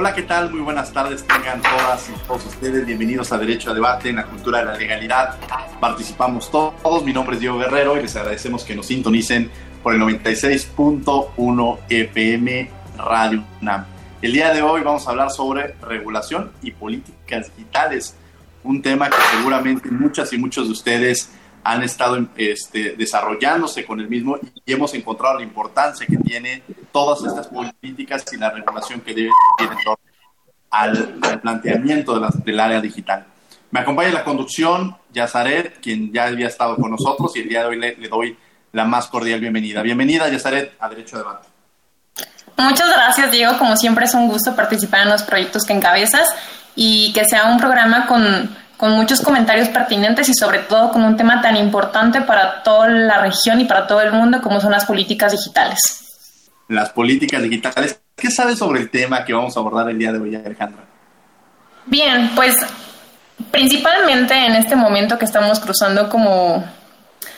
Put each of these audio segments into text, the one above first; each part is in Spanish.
Hola, ¿qué tal? Muy buenas tardes. Tengan todas y todos ustedes bienvenidos a Derecho a Debate en la cultura de la legalidad. Participamos todos. Mi nombre es Diego Guerrero y les agradecemos que nos sintonicen por el 96.1 FM Radio UNAM. El día de hoy vamos a hablar sobre regulación y políticas digitales, un tema que seguramente muchas y muchos de ustedes han estado este, desarrollándose con el mismo y hemos encontrado la importancia que tiene todas estas políticas y la regulación que debe tener en torno al, planteamiento de del área digital. Me acompaña en la conducción Yazaret, quien ya había estado con nosotros y el día de hoy le, le doy la más cordial bienvenida. Bienvenida, Yazaret, a Derecho Debate. Muchas gracias, Diego. Como siempre es un gusto participar en los proyectos que encabezas y que sea un programa con con muchos comentarios pertinentes y sobre todo con un tema tan importante para toda la región y para todo el mundo como son las políticas digitales. Las políticas digitales. ¿Qué sabes sobre el tema que vamos a abordar el día de hoy, Alejandra? Bien, pues principalmente en este momento que estamos cruzando como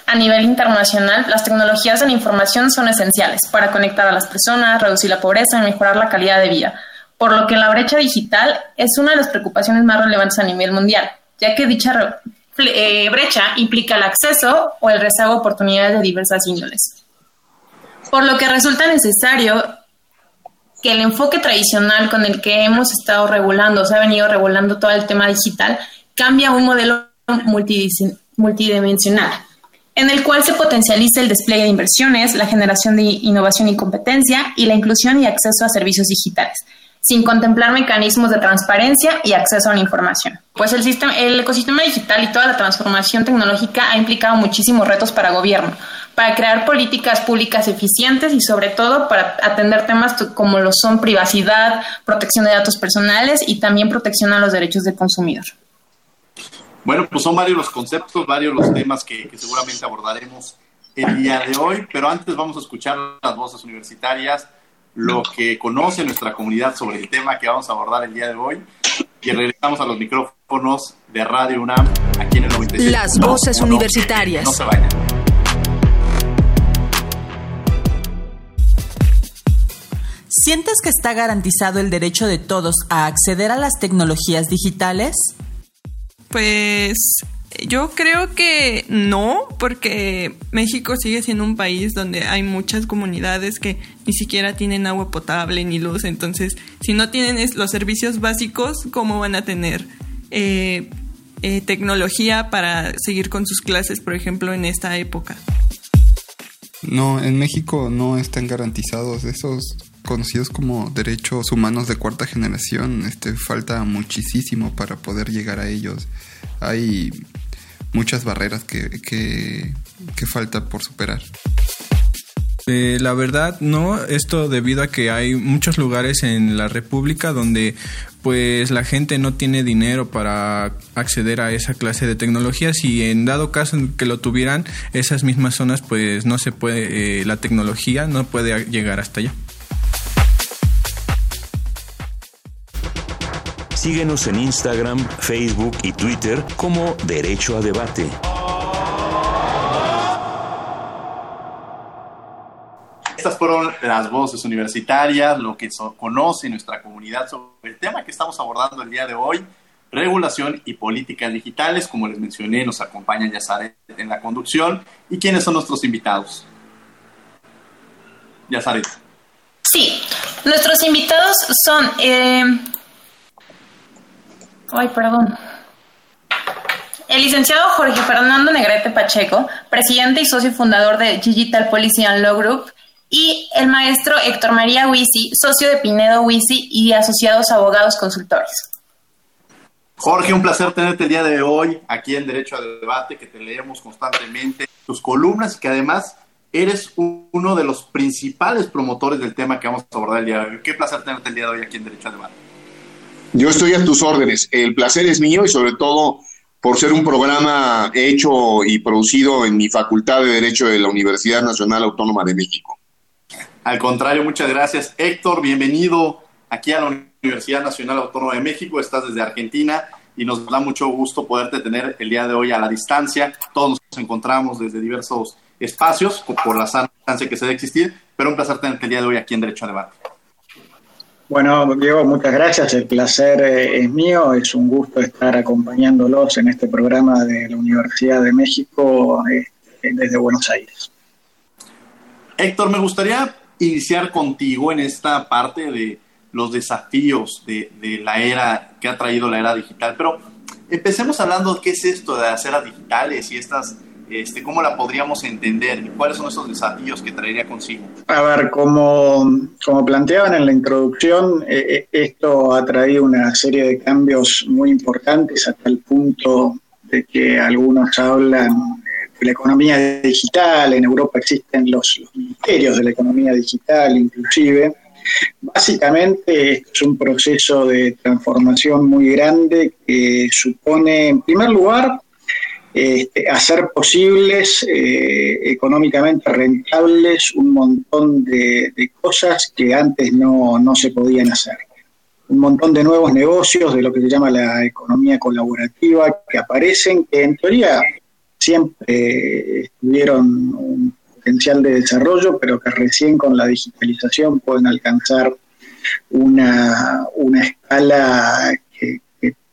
a nivel internacional, las tecnologías de la información son esenciales para conectar a las personas, reducir la pobreza y mejorar la calidad de vida, por lo que la brecha digital es una de las preocupaciones más relevantes a nivel mundial ya que dicha eh, brecha implica el acceso o el rezago de oportunidades de diversas índoles. Por lo que resulta necesario que el enfoque tradicional con el que hemos estado regulando, se ha venido regulando todo el tema digital, cambia a un modelo multidimensional, en el cual se potencializa el despliegue de inversiones, la generación de innovación y competencia y la inclusión y acceso a servicios digitales, sin contemplar mecanismos de transparencia y acceso a la información. Pues el, sistema, el ecosistema digital y toda la transformación tecnológica ha implicado muchísimos retos para el gobierno, para crear políticas públicas eficientes y sobre todo para atender temas como lo son privacidad, protección de datos personales y también protección a los derechos del consumidor. Bueno, pues son varios los conceptos, varios los temas que, que seguramente abordaremos el día de hoy, pero antes vamos a escuchar las voces universitarias lo que conoce nuestra comunidad sobre el tema que vamos a abordar el día de hoy. Y regresamos a los micrófonos de Radio UNAM aquí en el 96. Las voces universitarias. No se vayan. ¿Sientes que está garantizado el derecho de todos a acceder a las tecnologías digitales? Pues yo creo que no, porque México sigue siendo un país donde hay muchas comunidades que ni siquiera tienen agua potable ni luz. Entonces, si no tienen los servicios básicos, ¿cómo van a tener eh, eh, tecnología para seguir con sus clases, por ejemplo, en esta época? No, en México no están garantizados esos conocidos como derechos humanos de cuarta generación. Este falta muchísimo para poder llegar a ellos. Hay muchas barreras que, que, falta por superar. Eh, la verdad, no, esto debido a que hay muchos lugares en la República donde pues la gente no tiene dinero para acceder a esa clase de tecnologías y en dado caso que lo tuvieran, esas mismas zonas pues no se puede, eh, la tecnología no puede llegar hasta allá. Síguenos en Instagram, Facebook y Twitter como Derecho a Debate. Estas fueron las voces universitarias, lo que conoce nuestra comunidad sobre el tema que estamos abordando el día de hoy, regulación y políticas digitales. Como les mencioné, nos acompaña Yazaret en la conducción. ¿Y quiénes son nuestros invitados? Yazaret. Sí, nuestros invitados son eh, Ay, perdón. El licenciado Jorge Fernando Negrete Pacheco, presidente y socio fundador de Digital Policy and Law Group, y el maestro Héctor María Huisi, socio de Pinedo Huisi y asociados abogados consultores. Jorge, un placer tenerte el día de hoy aquí en Derecho a Debate, que te leemos constantemente tus columnas y que además eres uno de los principales promotores del tema que vamos a abordar el día de hoy. Qué placer tenerte el día de hoy aquí en Derecho a Debate. Yo estoy a tus órdenes. El placer es mío y sobre todo por ser un programa hecho y producido en mi Facultad de Derecho de la Universidad Nacional Autónoma de México. Al contrario, muchas gracias. Héctor, bienvenido aquí a la Universidad Nacional Autónoma de México, estás desde Argentina y nos da mucho gusto poderte tener el día de hoy a la distancia. Todos nos encontramos desde diversos espacios por la sana distancia que se debe existir, pero un placer tenerte el día de hoy aquí en Derecho a Debate. Bueno, Diego, muchas gracias. El placer eh, es mío. Es un gusto estar acompañándolos en este programa de la Universidad de México eh, desde Buenos Aires. Héctor, me gustaría iniciar contigo en esta parte de los desafíos de, la era que ha traído la era digital. Pero empecemos hablando de qué es esto de las eras digitales y estas, este, cómo la podríamos entender cuáles son esos desafíos que traería consigo. A ver, como, como planteaban en la introducción, eh, eh, esto ha traído una serie de cambios muy importantes hasta el punto de que algunos hablan de la economía digital, en Europa existen los, los ministerios de la economía digital inclusive, Básicamente es un proceso de transformación muy grande que supone, en primer lugar, este, hacer posibles, eh, económicamente rentables, un montón de, cosas que antes no, no, se podían hacer. Un montón de nuevos negocios de lo que se llama la economía colaborativa que aparecen, que en teoría siempre tuvieron un potencial de desarrollo, pero que recién con la digitalización pueden alcanzar una, una escala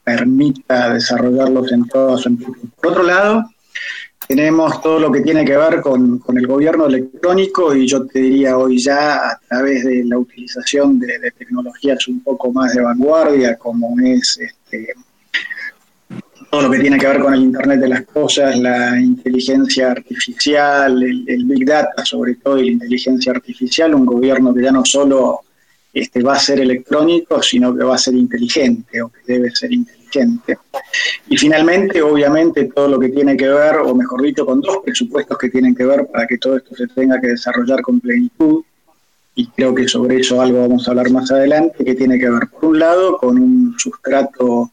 permita desarrollarlos en todo su Por otro lado, tenemos todo lo que tiene que ver con, el gobierno electrónico y yo te diría hoy ya a través de la utilización de, de tecnologías un poco más de vanguardia como es este, todo lo que tiene que ver con el Internet de las Cosas, la inteligencia artificial, el, Big Data sobre todo y la inteligencia artificial, un gobierno que ya no solo este, va a ser electrónico, sino que va a ser inteligente o que debe ser inteligente. Y finalmente, obviamente, todo lo que tiene que ver, o mejor dicho, con dos presupuestos que tienen que ver para que todo esto se tenga que desarrollar con plenitud, y creo que sobre eso algo vamos a hablar más adelante, que tiene que ver, por un lado, con un sustrato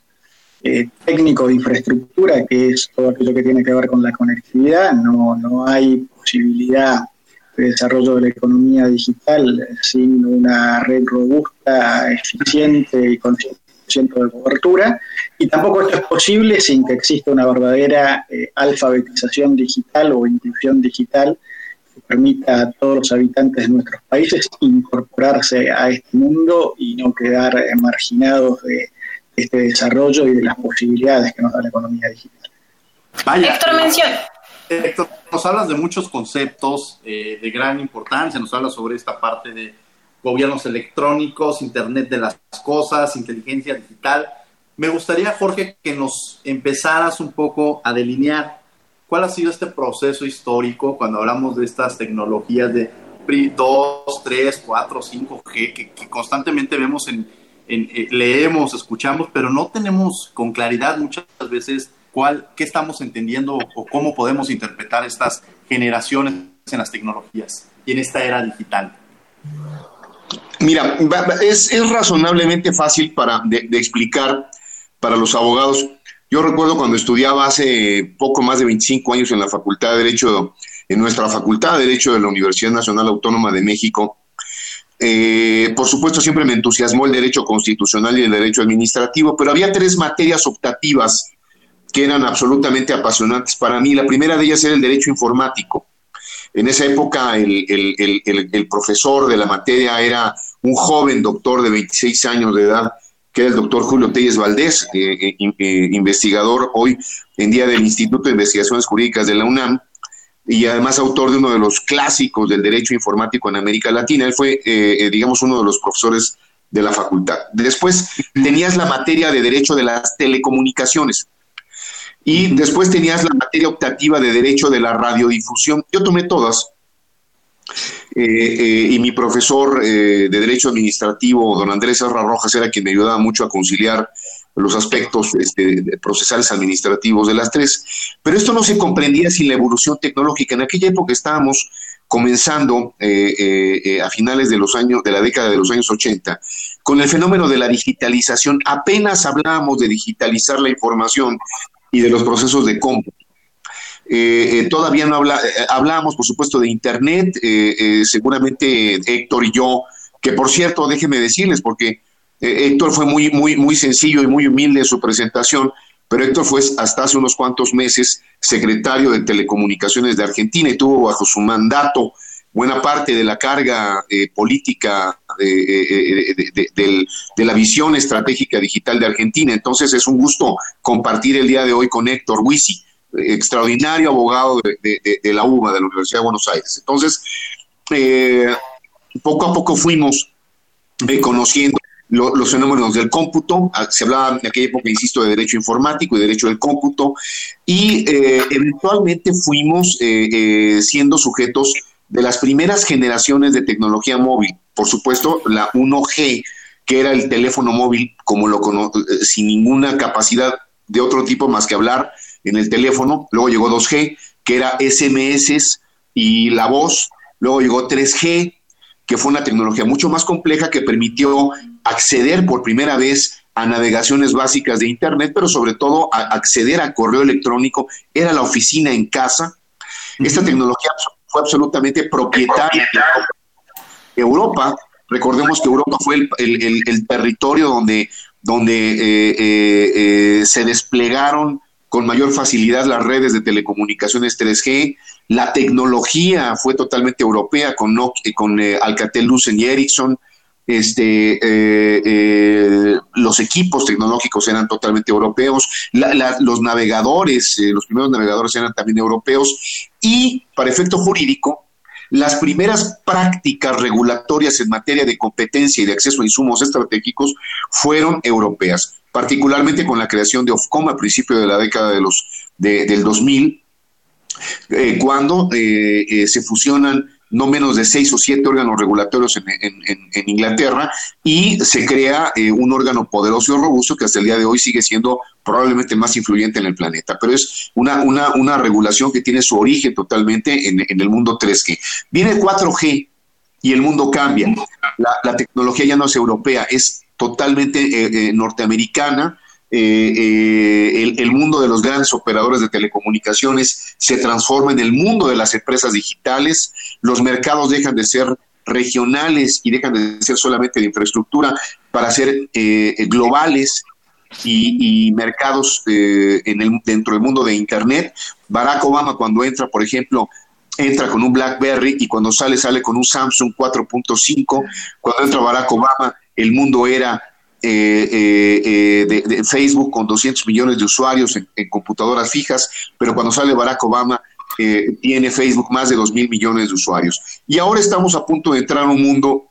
eh, técnico de infraestructura, que es todo aquello que tiene que ver con la conectividad. No, no hay posibilidad de desarrollo de la economía digital sin una red robusta, eficiente y con 100% de cobertura. Y tampoco esto es posible sin que exista una verdadera eh, alfabetización digital o inclusión digital que permita a todos los habitantes de nuestros países incorporarse a este mundo y no quedar marginados de este desarrollo y de las posibilidades que nos da la economía digital. Héctor menciona. Héctor, nos hablas de muchos conceptos eh, de gran importancia, nos hablas sobre esta parte de gobiernos electrónicos, Internet de las cosas, inteligencia digital. Me gustaría, Jorge, que nos empezaras un poco a delinear cuál ha sido este proceso histórico cuando hablamos de estas tecnologías de 2, 3, 4, 5G que constantemente vemos en, eh, leemos, escuchamos, pero no tenemos con claridad muchas veces cuál, qué estamos entendiendo o cómo podemos interpretar estas generaciones en las tecnologías y en esta era digital. Mira, es, razonablemente fácil para, de, explicar para los abogados. Yo recuerdo cuando estudiaba hace poco más de 25 años en la Facultad de Derecho, en nuestra Facultad de Derecho de la Universidad Nacional Autónoma de México, eh, por supuesto, siempre me entusiasmó el derecho constitucional y el derecho administrativo, pero había tres materias optativas que eran absolutamente apasionantes para mí. La primera de ellas era el derecho informático. En esa época el, profesor de la materia era un joven doctor de 26 años de edad, que era el doctor Julio Telles Valdés, eh, eh, investigador hoy en día del Instituto de Investigaciones Jurídicas de la UNAM, y además autor de uno de los clásicos del derecho informático en América Latina. Él fue, eh, eh, digamos, uno de los profesores de la facultad. Después tenías la materia de Derecho de las Telecomunicaciones. Y después tenías la materia optativa de Derecho de la Radiodifusión. Yo tomé todas. Eh, eh, y mi profesor eh, de Derecho Administrativo, don Andrés Serra Rojas, era quien me ayudaba mucho a conciliar los aspectos este, procesales administrativos de las tres. Pero esto no se comprendía sin la evolución tecnológica. En aquella época estábamos comenzando a finales de los años, de la década de los años 80, con el fenómeno de la digitalización. Apenas hablábamos de digitalizar la información y de los procesos de cómputo. Eh, eh, todavía no habla, eh, hablábamos, por supuesto, de Internet, seguramente Héctor y yo, que por cierto, déjenme decirles, porque Héctor fue muy, muy, muy sencillo y muy humilde en su presentación, pero Héctor fue hasta hace unos cuantos meses secretario de Telecomunicaciones de Argentina y tuvo bajo su mandato buena parte de la carga política de, de, la visión estratégica digital de Argentina. Entonces es un gusto compartir el día de hoy con Héctor Huisi extraordinario abogado de, la UBA, de la Universidad de Buenos Aires. Entonces, eh, poco a poco fuimos eh, conociendo los fenómenos del cómputo, ah, se hablaba en aquella época, insisto, de derecho informático y derecho del cómputo, y eh, eventualmente fuimos siendo sujetos de las primeras generaciones de tecnología móvil, por supuesto, la 1G, que era el teléfono móvil como lo sin ninguna capacidad de otro tipo más que hablar en el teléfono, luego llegó 2G, que era SMS y la voz, luego llegó 3G, que fue una tecnología mucho más compleja que permitió acceder por primera vez a navegaciones básicas de Internet, pero sobre todo a acceder a correo electrónico, era la oficina en casa. Esta tecnología fue absolutamente propietaria de Europa. Recordemos que Europa fue el, territorio donde, donde eh, eh, eh, se desplegaron con mayor facilidad las redes de telecomunicaciones 3G. La tecnología fue totalmente europea con, Nokia, con eh, Alcatel Lucent y Ericsson. Este, los equipos tecnológicos eran totalmente europeos, los navegadores, los primeros navegadores eran también europeos y para efecto jurídico, las primeras prácticas regulatorias en materia de competencia y de acceso a insumos estratégicos fueron europeas particularmente con la creación de Ofcom a principios de la década de los, del 2000, eh, cuando eh, eh, se fusionan no menos de seis o siete órganos regulatorios en, Inglaterra y se crea un órgano poderoso y robusto que hasta el día de hoy sigue siendo probablemente más influyente en el planeta. Pero es una, una, una regulación que tiene su origen totalmente en, el mundo 3G. Viene 4G y el mundo cambia. La, la tecnología ya no es europea, es totalmente eh, eh, norteamericana. Eh, el, mundo de los grandes operadores de telecomunicaciones se transforma en el mundo de las empresas digitales, los mercados dejan de ser regionales y dejan de ser solamente de infraestructura para ser globales y, mercados en el, dentro del mundo de Internet. Barack Obama cuando entra, por ejemplo, entra con un BlackBerry y cuando sale sale con un Samsung 4.5. Cuando entra Barack Obama el mundo era eh, eh, eh, de, Facebook con 200 millones de usuarios en, computadoras fijas, pero cuando sale Barack Obama tiene Facebook más de 2 mil millones de usuarios. Y ahora estamos a punto de entrar a un mundo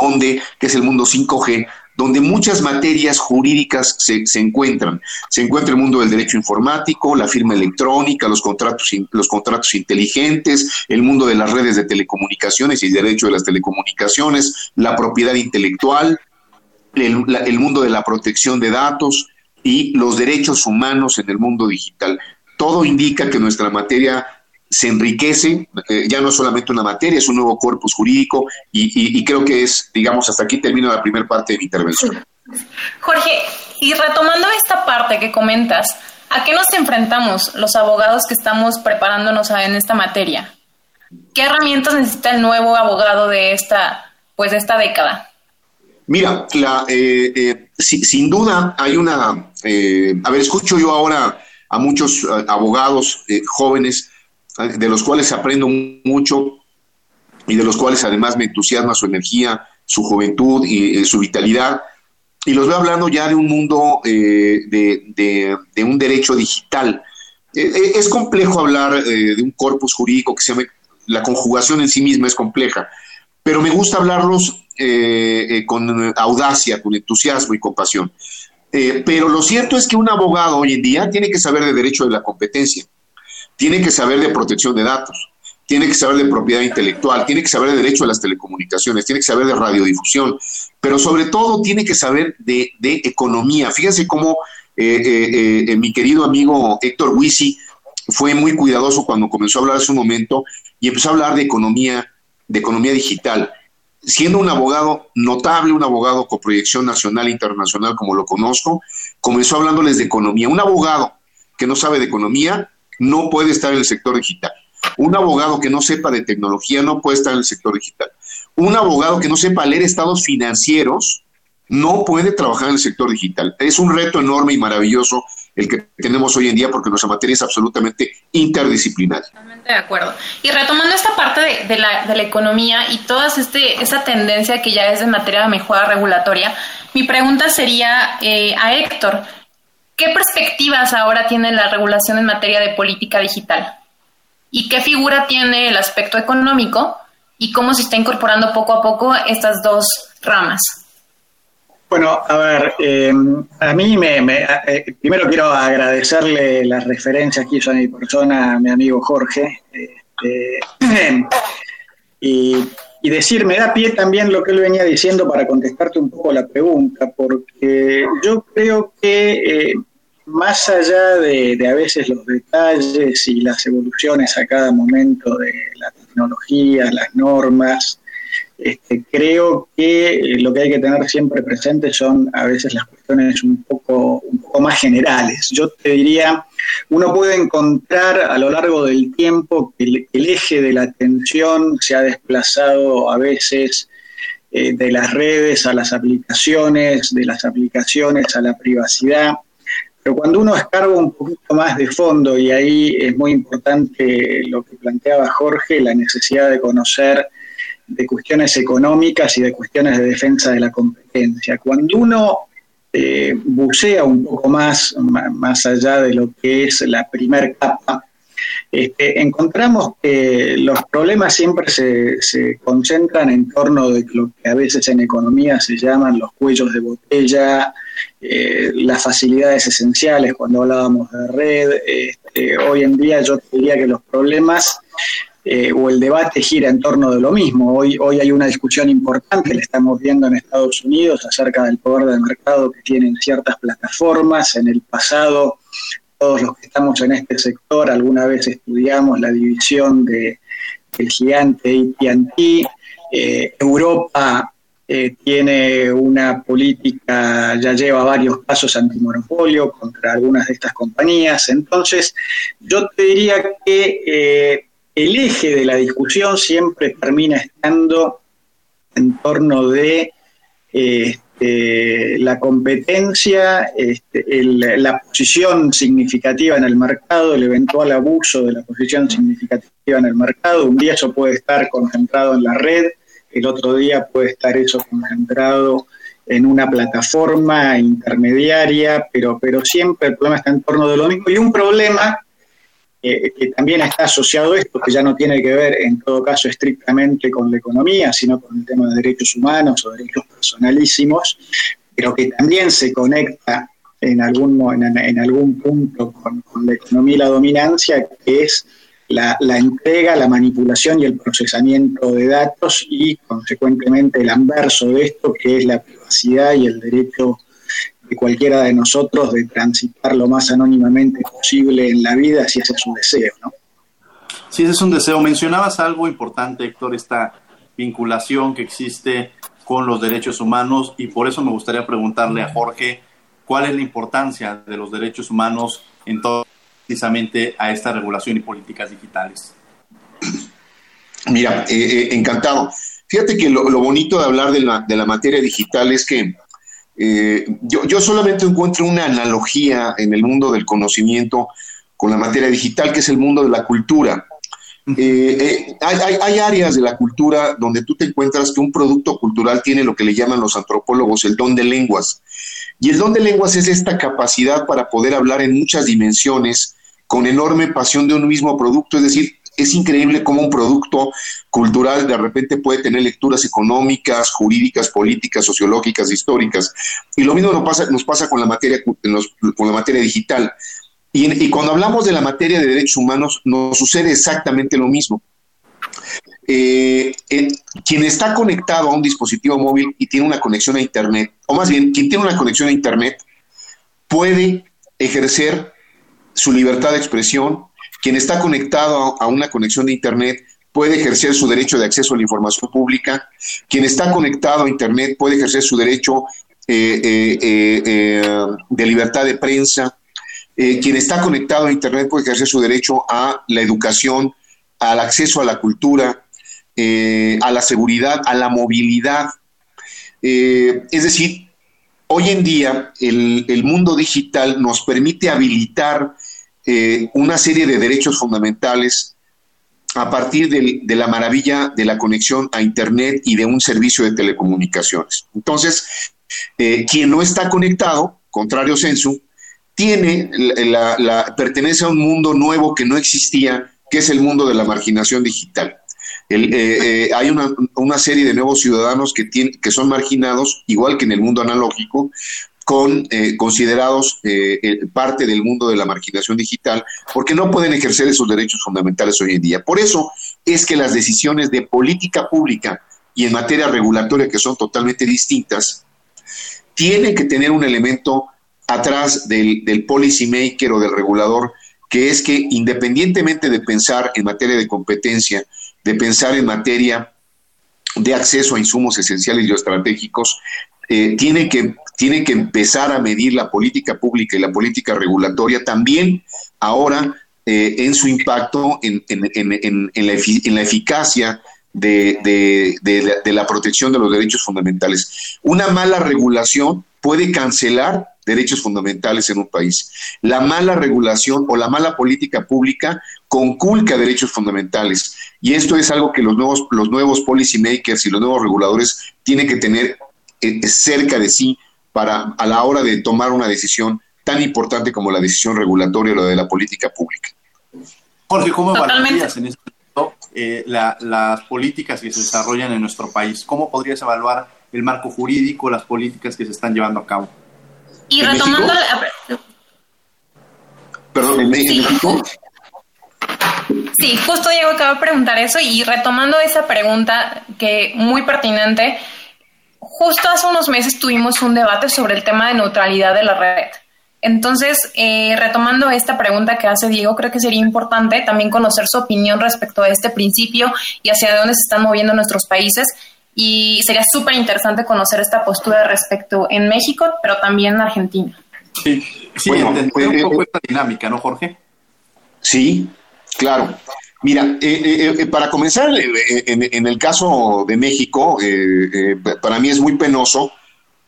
donde, que es el mundo 5G, donde muchas materias jurídicas se, se, encuentran. Se encuentra el mundo del derecho informático, la firma electrónica, los contratos, los contratos inteligentes, el mundo de las redes de telecomunicaciones y el derecho de las telecomunicaciones, la propiedad intelectual, el, mundo de la protección de datos y los derechos humanos en el mundo digital. Todo indica que nuestra materia se enriquece, eh, ya no es solamente una materia, es un nuevo corpus jurídico y, creo que es, digamos, hasta aquí termino la primera parte de mi intervención. Jorge, y retomando esta parte que comentas, ¿a qué nos enfrentamos los abogados que estamos preparándonos en esta materia? ¿Qué herramientas necesita el nuevo abogado de esta, pues, de esta década? Mira, la, eh, eh, sin duda hay una, a ver, escucho yo ahora a muchos abogados jóvenes de los cuales aprendo mucho y de los cuales además me entusiasma su energía, su juventud y eh, su vitalidad. Y los veo hablando ya de un mundo eh, de, un derecho digital. Eh, es complejo hablar de un corpus jurídico que se llama, la conjugación en sí misma es compleja, pero me gusta hablarlos con audacia, con entusiasmo y compasión. pero lo cierto es que un abogado hoy en día tiene que saber de derecho de la competencia, tiene que saber de protección de datos, tiene que saber de propiedad intelectual, tiene que saber de derecho a las telecomunicaciones, tiene que saber de radiodifusión, pero sobre todo tiene que saber de, economía. Fíjense cómo eh, eh, eh, mi querido amigo Héctor Wisi fue muy cuidadoso cuando comenzó a hablar hace un momento y empezó a hablar de economía, de economía digital. Siendo un abogado notable, un abogado con proyección nacional e internacional como lo conozco, comenzó hablándoles de economía. Un abogado que no sabe de economía no puede estar en el sector digital. Un abogado que no sepa de tecnología no puede estar en el sector digital. Un abogado que no sepa leer estados financieros no puede trabajar en el sector digital. Es un reto enorme y maravilloso el que tenemos hoy en día porque nuestra materia es absolutamente interdisciplinaria. Totalmente de acuerdo. Y retomando esta parte de, la, economía y toda este, esa tendencia que ya es de materia de mejora regulatoria, mi pregunta sería eh, a Héctor, ¿qué perspectivas ahora tiene la regulación en materia de política digital? y qué figura tiene el aspecto económico y cómo se está incorporando poco a poco estas dos ramas. Bueno, a ver, em, a mí me, eh, primero quiero agradecerle la referencia que hizo a mi persona, a mi amigo Jorge, este, y, y, decir, me da pie también lo que él venía diciendo para contestarte un poco la pregunta, porque yo creo que eh, más allá de, a veces los detalles y las evoluciones a cada momento de la tecnología, las normas, este, creo que lo que hay que tener siempre presente son a veces las cuestiones un poco, un poco más generales. Yo te diría, uno puede encontrar a lo largo del tiempo que el, eje de la atención se ha desplazado a veces eh, de las redes a las aplicaciones, de las aplicaciones a la privacidad. Pero cuando uno escarba un poquito más de fondo, y ahí es muy importante lo que planteaba Jorge, la necesidad de conocer de cuestiones económicas y de cuestiones de defensa de la competencia. Cuando uno eh, bucea un poco más, más allá de lo que es la primer capa, este, encontramos que los problemas siempre se, se, concentran en torno de lo que a veces en economía se llaman los cuellos de botella, eh, las facilidades esenciales cuando hablábamos de red. Este, hoy en día yo diría que los problemas eh, o el debate gira en torno de lo mismo. Hoy, hoy hay una discusión importante, la estamos viendo en Estados Unidos, acerca del poder de mercado que tienen ciertas plataformas. En el pasado, todos los que estamos en este sector alguna vez estudiamos la división de, del gigante AT&T. Eh, Europa eh, tiene una política, ya lleva varios pasos antimonopolio contra algunas de estas compañías. Entonces, yo te diría que el eje de la discusión siempre termina estando en torno de este, la competencia, este, la posición significativa en el mercado, el eventual abuso de la posición significativa en el mercado. Un día eso puede estar concentrado en la red, el otro día puede estar eso concentrado en una plataforma intermediaria, pero, pero siempre el problema está en torno de lo mismo. Y un problema que también está asociado esto, que ya no tiene que ver en todo caso estrictamente con la economía, sino con el tema de derechos humanos o derechos personalísimos, pero que también se conecta en algún, en, algún punto con, la economía y la dominancia, que es la, entrega, la manipulación y el procesamiento de datos y, consecuentemente, el anverso de esto, que es la privacidad y el derecho de cualquiera de nosotros de transitar lo más anónimamente posible en la vida, si ese es su deseo, ¿no? Si ese es un deseo. Mencionabas algo importante, Héctor, esta vinculación que existe con los derechos humanos y por eso me gustaría preguntarle a Jorge cuál es la importancia de los derechos humanos en todo precisamente a esta regulación y políticas digitales. Mira, eh, eh, encantado. Fíjate que lo, bonito de hablar de la, de la, materia digital es que eh, yo, yo, solamente encuentro una analogía en el mundo del conocimiento con la materia digital, que es el mundo de la cultura. hay, hay, hay, áreas de la cultura donde tú te encuentras que un producto cultural tiene lo que le llaman los antropólogos el don de lenguas. Y el don de lenguas es esta capacidad para poder hablar en muchas dimensiones con enorme pasión de un mismo producto, es decir, es increíble cómo un producto cultural de repente puede tener lecturas económicas, jurídicas, políticas, sociológicas, históricas. Y lo mismo nos pasa, nos pasa con, la materia, con la materia digital. Y, cuando hablamos de la materia de derechos humanos, nos sucede exactamente lo mismo. Eh, quien está conectado a un dispositivo móvil y tiene una conexión a Internet, o más bien, quien tiene una conexión a Internet, puede ejercer su libertad de expresión. Quien está conectado a una conexión de Internet puede ejercer su derecho de acceso a la información pública. Quien está conectado a Internet puede ejercer su derecho eh, eh, de libertad de prensa. quien está conectado a Internet puede ejercer su derecho a la educación, al acceso a la cultura, eh, a la seguridad, a la movilidad. Eh, es decir, hoy en día el, mundo digital nos permite habilitar eh, una serie de derechos fundamentales a partir de, la maravilla de la conexión a Internet y de un servicio de telecomunicaciones. Entonces, quien no está conectado, contrario censo, tiene pertenece a un mundo nuevo que no existía, que es el mundo de la marginación digital. Eh, eh, hay una, serie de nuevos ciudadanos que, tienen, que son marginados, igual que en el mundo analógico, con eh, considerados parte del mundo de la marginación digital, porque no pueden ejercer esos derechos fundamentales hoy en día. Por eso es que las decisiones de política pública y en materia regulatoria, que son totalmente distintas, tienen que tener un elemento atrás del, del policy maker o del regulador, que es que independientemente de pensar en materia de competencia, de pensar en materia de acceso a insumos esenciales y estratégicos, eh, tiene, que, tiene que empezar a medir la política pública y la política regulatoria también ahora eh, en su impacto en, la, eficacia de, la protección de los derechos fundamentales. Una mala regulación puede cancelar derechos fundamentales en un país. La mala regulación o la mala política pública conculca derechos fundamentales. Y esto es algo que los nuevos, los nuevos policymakers y los nuevos reguladores tienen que tener eh, cerca de sí para a la hora de tomar una decisión tan importante como la decisión regulatoria o la de la política pública. Jorge, ¿cómo evaluarías en este momento eh, las políticas que se desarrollan en nuestro país? ¿Cómo podrías evaluar el marco jurídico, las políticas que se están llevando a cabo? Y retomando la... Perdón, ¿en México? Sí, justo Diego acaba de preguntar eso y retomando esa pregunta que muy pertinente, justo hace unos meses tuvimos un debate sobre el tema de neutralidad de la red. Entonces, eh, retomando esta pregunta que hace Diego, creo que sería importante también conocer su opinión respecto a este principio y hacia dónde se están moviendo nuestros países. Y sería súper interesante conocer esta postura respecto en México, pero también en Argentina. Sí, sí un poco esta dinámica, ¿no, Jorge? Sí, Claro. Mira, eh, eh, eh, para comenzar, en, el caso de México, para mí es muy penoso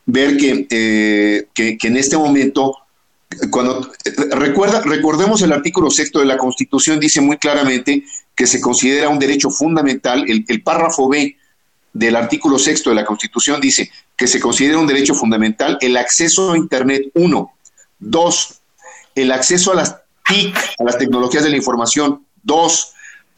ver que, que, en este momento, cuando recuerda, recordemos el artículo sexto de la Constitución, dice muy claramente que se considera un derecho fundamental, el, el párrafo B del artículo sexto de la Constitución dice que se considera un derecho fundamental el acceso a Internet, uno. Dos, el acceso a las TIC, a las tecnologías de la información. Dos,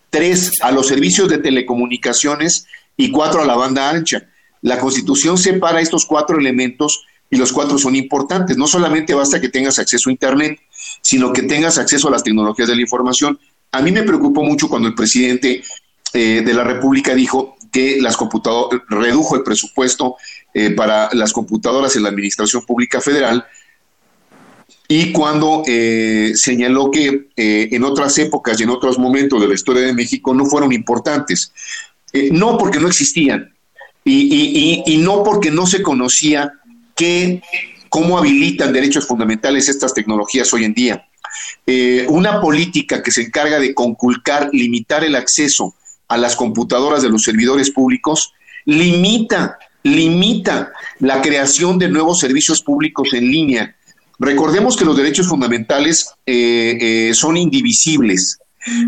tres, a los servicios de telecomunicaciones y cuatro, a la banda ancha. La Constitución separa estos cuatro elementos y los cuatro son importantes. No solamente basta que tengas acceso a Internet, sino que tengas acceso a las tecnologías de la información. A mí me preocupó mucho cuando el presidente eh, de la República dijo que las computadoras redujo el presupuesto eh, para las computadoras en la Administración Pública Federal y cuando eh, señaló que eh, en otras épocas y en otros momentos de la historia de México no fueron importantes. Eh, no porque no existían y, no porque no se conocía que, cómo habilitan derechos fundamentales estas tecnologías hoy en día. una política que se encarga de conculcar, limitar el acceso a las computadoras de los servidores públicos, limita, limita la creación de nuevos servicios públicos en línea Recordemos que los derechos fundamentales eh, eh, son indivisibles,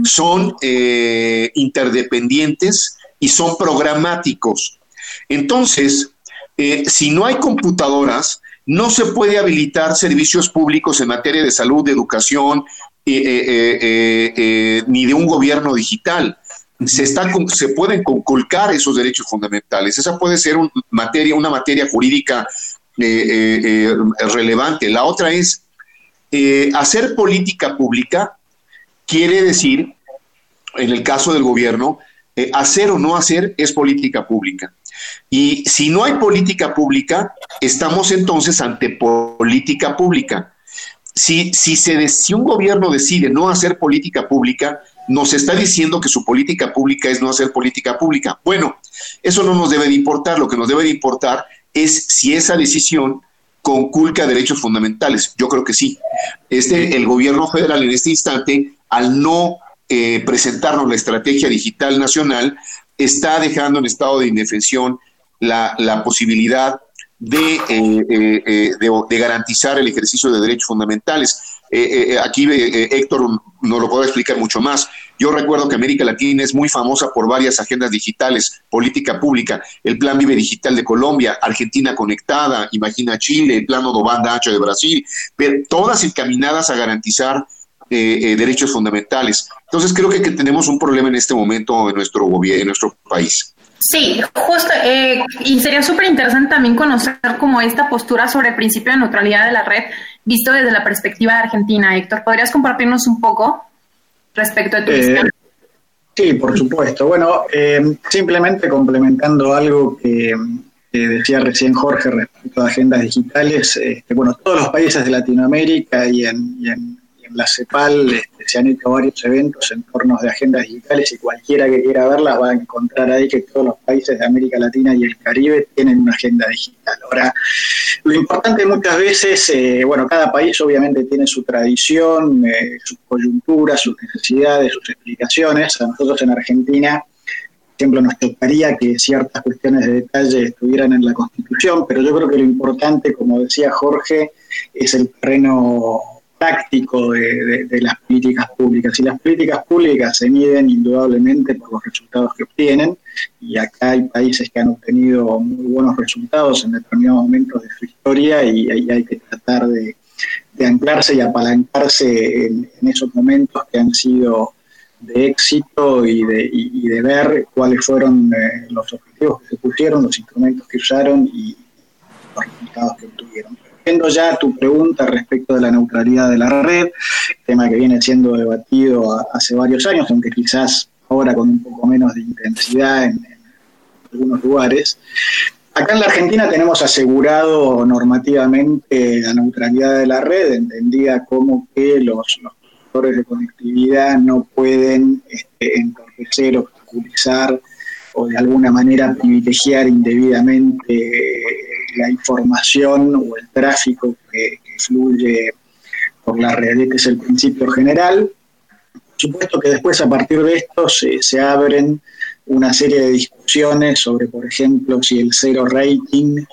son eh, interdependientes y son programáticos. Entonces, si no hay computadoras, no se puede habilitar servicios públicos en materia de salud, de educación, ni de un gobierno digital se, están, se pueden conculcar esos derechos fundamentales. Esa puede ser materia, una materia jurídica eh, eh, eh, relevante. La otra es hacer política pública quiere decir, en el caso del gobierno, hacer o no hacer es política pública. Y si no hay política pública, estamos entonces ante política pública. Si, si, se, si un gobierno decide no hacer política pública, nos está diciendo que su política pública es no hacer política pública. Bueno, eso no nos debe de importar, lo que nos debe de importar es si esa decisión conculca derechos fundamentales. Yo creo que sí. Este, el gobierno federal en este instante, al no eh, presentarnos la estrategia digital nacional, está dejando en estado de indefensión la, la posibilidad de, eh, eh, de, de, garantizar el ejercicio de derechos fundamentales. Eh, eh, aquí eh, Héctor nos lo puede explicar mucho más. Yo recuerdo que América Latina es muy famosa por varias agendas digitales, política pública, el Plan Vive Digital de Colombia, Argentina Conectada, Imagina Chile, el Plano de Banda Ancha de Brasil, pero todas encaminadas a garantizar derechos fundamentales. Entonces creo que, tenemos un problema en este momento en nuestro gobierno, en nuestro país. Sí, justo, y sería súper interesante también conocer como esta postura sobre el principio de neutralidad de la red, visto desde la perspectiva argentina. Héctor, ¿podrías compartirnos un poco respecto a tu eh, Sí, por supuesto. Bueno, eh, simplemente complementando algo que, decía recién Jorge respecto a agendas digitales, este, bueno, todos los países de Latinoamérica y en, y en la CEPAL este, se han hecho varios eventos en torno de agendas digitales y cualquiera que quiera verlas va a encontrar ahí que todos los países de América Latina y el Caribe tienen una agenda digital. Ahora, lo importante muchas veces, eh, bueno, cada país obviamente tiene su tradición, eh, sus coyunturas, sus necesidades, sus explicaciones. A nosotros en Argentina por ejemplo, nos tocaría que ciertas cuestiones de detalle estuvieran en la Constitución, pero yo creo que lo importante, como decía Jorge, es el terreno táctico de, las políticas públicas. Y las políticas públicas se miden indudablemente por los resultados que obtienen, y acá hay países que han obtenido muy buenos resultados en determinados momentos de su historia y ahí hay que tratar de, anclarse y apalancarse en, esos momentos que han sido de éxito y de, de ver cuáles fueron eh, los objetivos que se pusieron, los instrumentos que usaron y los resultados que obtuvieron. Viendo ya tu pregunta respecto de la neutralidad de la red, tema que viene siendo debatido hace varios años, aunque quizás ahora con un poco menos de intensidad en, algunos lugares. Acá en la Argentina tenemos asegurado normativamente la neutralidad de la red, entendida como que los, los de conectividad no pueden este, entorpecer, obstaculizar o de alguna manera privilegiar indebidamente la información o el tráfico que, fluye por la red, que es el principio general. Por supuesto que después a partir de esto se, abren una serie de discusiones sobre, por ejemplo, si el cero rating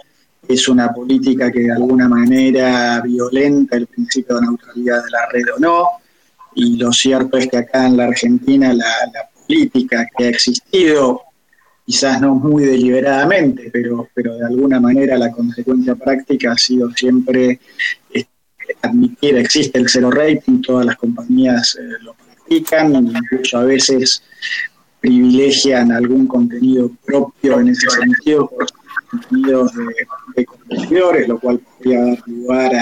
es una política que de alguna manera violenta el principio de neutralidad de la red o no. Y lo cierto es que acá en la Argentina la, la política que ha existido quizás no muy deliberadamente, pero, pero de alguna manera la consecuencia práctica ha sido siempre este, admitir, existe el cero rating, todas las compañías eh, lo practican, incluso a veces privilegian algún contenido propio en ese sentido por contenidos de, competidores, lo cual podría dar lugar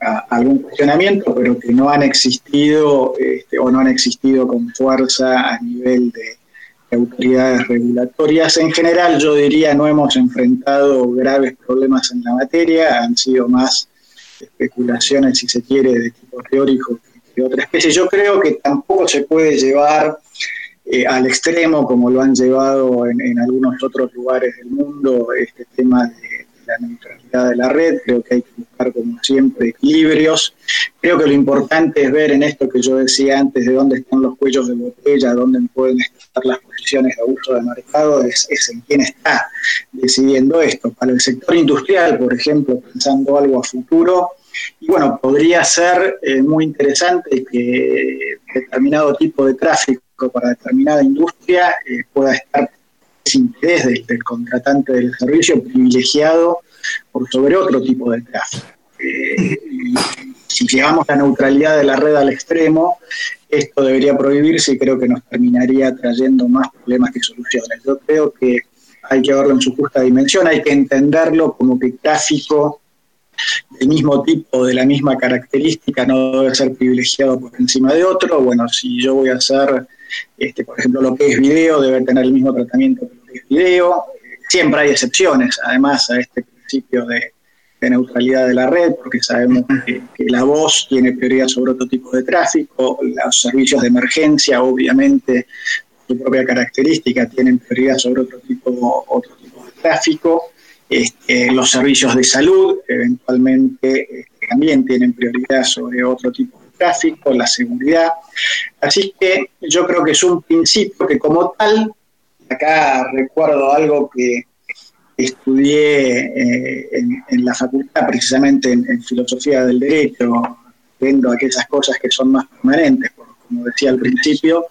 a, algún cuestionamiento, pero que no han existido este, o no han existido con fuerza a nivel de autoridades regulatorias. En general, yo diría, no hemos enfrentado graves problemas en la materia, han sido más especulaciones, si se quiere, de tipo teórico que de otra especie. Yo creo que tampoco se puede llevar eh, al extremo, como lo han llevado en, en, algunos otros lugares del mundo, este tema de la neutralidad de la red, creo que hay que buscar como siempre equilibrios. Creo que lo importante es ver en esto que yo decía antes, de dónde están los cuellos de botella, dónde pueden estar las posiciones de uso de mercado, es, en quién está decidiendo esto. Para el sector industrial, por ejemplo, pensando algo a futuro, y bueno, podría ser eh, muy interesante que determinado tipo de tráfico para determinada industria eh, pueda estar desinterés del, contratante del servicio privilegiado por sobre otro tipo de tráfico. Eh, si llevamos la neutralidad de la red al extremo, esto debería prohibirse y creo que nos terminaría trayendo más problemas que soluciones. Yo creo que hay que verlo en su justa dimensión, hay que entenderlo como que tráfico del mismo tipo, de la misma característica, no debe ser privilegiado por encima de otro. Bueno, si yo voy a hacer, este, por ejemplo, lo que es video, debe tener el mismo tratamiento que lo que es video. Siempre hay excepciones, además, a este principio de, neutralidad de la red, porque sabemos que, la voz tiene prioridad sobre otro tipo de tráfico, los servicios de emergencia, obviamente, su propia característica, tienen prioridad sobre otro tipo, otro tipo de tráfico. Este, los servicios de salud eventualmente este, también tienen prioridad sobre otro tipo de tráfico, la seguridad. Así que yo creo que es un principio que como tal, acá recuerdo algo que estudié eh, en, la facultad, precisamente en, filosofía del derecho, viendo aquellas cosas que son más permanentes, como decía al principio,